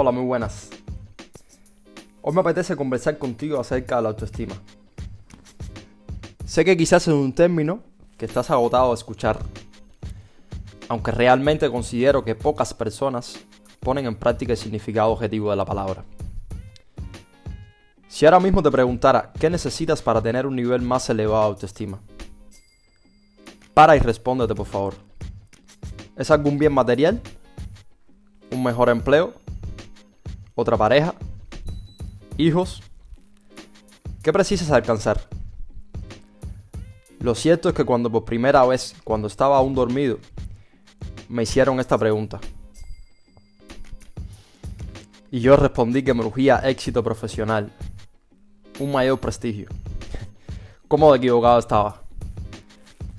Hola, muy buenas. Hoy me apetece conversar contigo acerca de la autoestima. Sé que quizás es un término que estás agotado de escuchar, aunque realmente considero que pocas personas ponen en práctica el significado objetivo de la palabra. Si ahora mismo te preguntara qué necesitas para tener un nivel más elevado de autoestima, para y respóndete por favor. ¿Es algún bien material? ¿Un mejor empleo? ¿Otra pareja? ¿Hijos? ¿Qué precisas alcanzar? Lo cierto es que cuando por primera vez, cuando estaba aún dormido, me hicieron esta pregunta. Y yo respondí que me urgía éxito profesional, un mayor prestigio. ¿Cómo de equivocado estaba?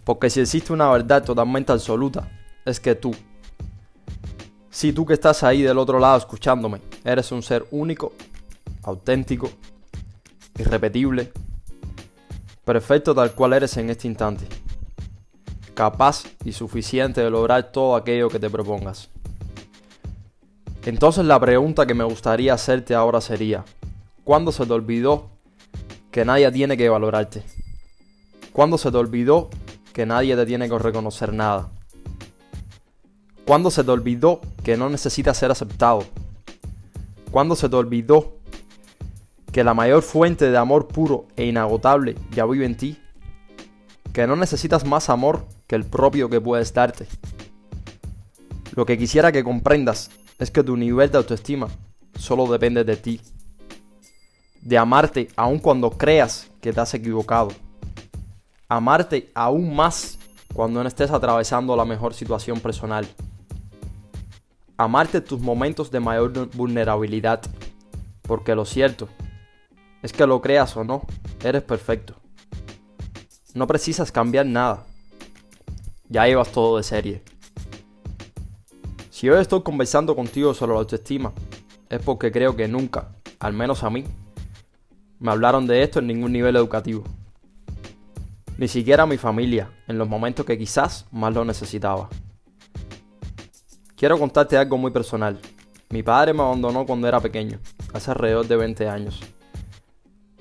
Porque si existe una verdad totalmente absoluta, es que tú, si tú que estás ahí del otro lado escuchándome, eres un ser único, auténtico, irrepetible, perfecto tal cual eres en este instante, capaz y suficiente de lograr todo aquello que te propongas. Entonces la pregunta que me gustaría hacerte ahora sería, ¿cuándo se te olvidó que nadie tiene que valorarte? ¿Cuándo se te olvidó que nadie te tiene que reconocer nada? ¿Cuándo se te olvidó que no necesitas ser aceptado? ¿Cuándo se te olvidó que la mayor fuente de amor puro e inagotable ya vive en ti? Que no necesitas más amor que el propio que puedes darte. Lo que quisiera que comprendas es que tu nivel de autoestima solo depende de ti. De amarte aun cuando creas que te has equivocado. Amarte aún más cuando no estés atravesando la mejor situación personal. Amarte tus momentos de mayor vulnerabilidad. Porque lo cierto es que lo creas o no, eres perfecto. No precisas cambiar nada. Ya llevas todo de serie. Si hoy estoy conversando contigo sobre la autoestima, es porque creo que nunca, al menos a mí, me hablaron de esto en ningún nivel educativo. Ni siquiera a mi familia, en los momentos que quizás más lo necesitaba. Quiero contarte algo muy personal. Mi padre me abandonó cuando era pequeño, hace alrededor de 20 años,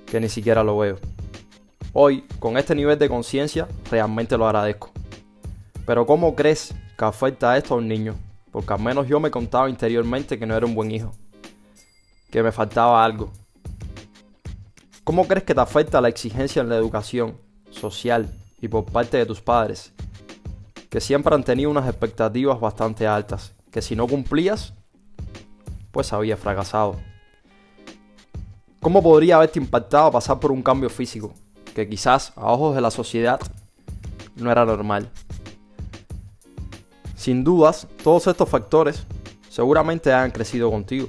que ni siquiera lo veo. Hoy, con este nivel de conciencia, realmente lo agradezco. Pero ¿cómo crees que afecta esto a un niño? porque al menos yo me contaba interiormente que no era un buen hijo, que me faltaba algo. ¿Cómo crees que te afecta la exigencia en la educación social y por parte de tus padres? Que siempre han tenido unas expectativas bastante altas, que si no cumplías, pues habías fracasado. ¿Cómo podría haberte impactado pasar por un cambio físico, que quizás a ojos de la sociedad no era normal? Sin dudas, todos estos factores seguramente han crecido contigo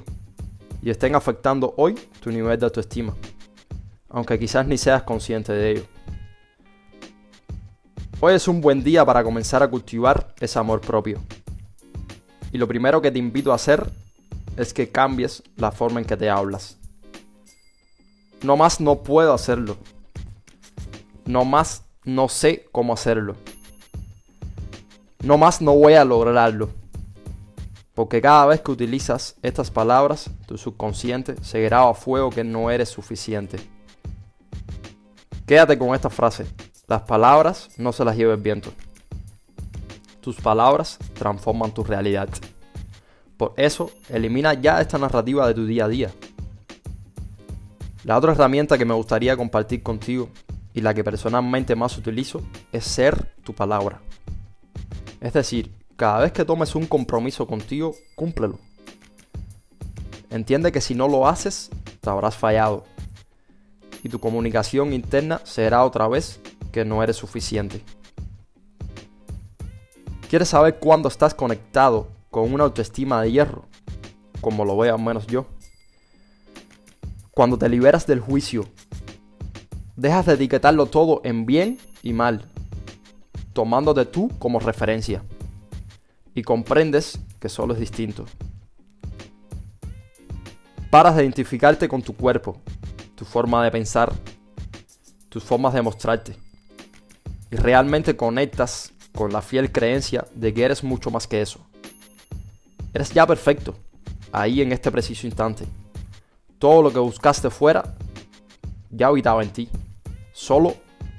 y estén afectando hoy tu nivel de autoestima, aunque quizás ni seas consciente de ello. Hoy es un buen día para comenzar a cultivar ese amor propio. Y lo primero que te invito a hacer es que cambies la forma en que te hablas. No más no puedo hacerlo. No más no sé cómo hacerlo. No más no voy a lograrlo. Porque cada vez que utilizas estas palabras, tu subconsciente se graba a fuego que no eres suficiente. Quédate con esta frase. Las palabras no se las lleva el viento. Tus palabras transforman tu realidad. Por eso, elimina ya esta narrativa de tu día a día. La otra herramienta que me gustaría compartir contigo y la que personalmente más utilizo es ser tu palabra. Es decir, cada vez que tomes un compromiso contigo, cúmplelo. Entiende que si no lo haces, te habrás fallado. Y tu comunicación interna será otra vez que no eres suficiente. ¿Quieres saber cuándo estás conectado con una autoestima de hierro? Como lo veo al menos yo. Cuando te liberas del juicio, dejas de etiquetarlo todo en bien y mal tomándote tú como referencia. Y comprendes que solo es distinto. Paras de identificarte con tu cuerpo, tu forma de pensar, tus formas de mostrarte. Y realmente conectas con la fiel creencia de que eres mucho más que eso. Eres ya perfecto. ahí en este preciso instante. Todo lo que buscaste fuera ya habitaba en ti. Solo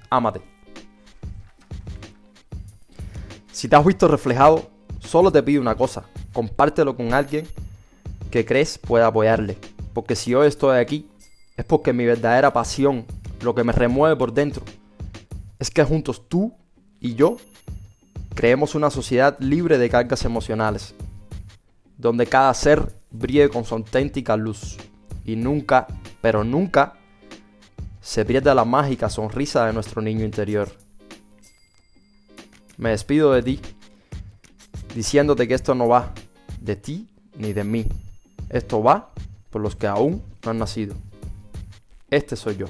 ámate. Si te has visto reflejado, solo te pido una cosa, compártelo con alguien que crees pueda apoyarle. Porque si hoy estoy aquí, es porque mi verdadera pasión, lo que me remueve por dentro, es que juntos tú y yo creemos una sociedad libre de cargas emocionales, donde cada ser brille con su auténtica luz y nunca, pero nunca, se pierda la mágica sonrisa de nuestro niño interior. Me despido de ti, diciéndote que esto no va de ti ni de mí. Esto va por los que aún no han nacido. Este soy yo.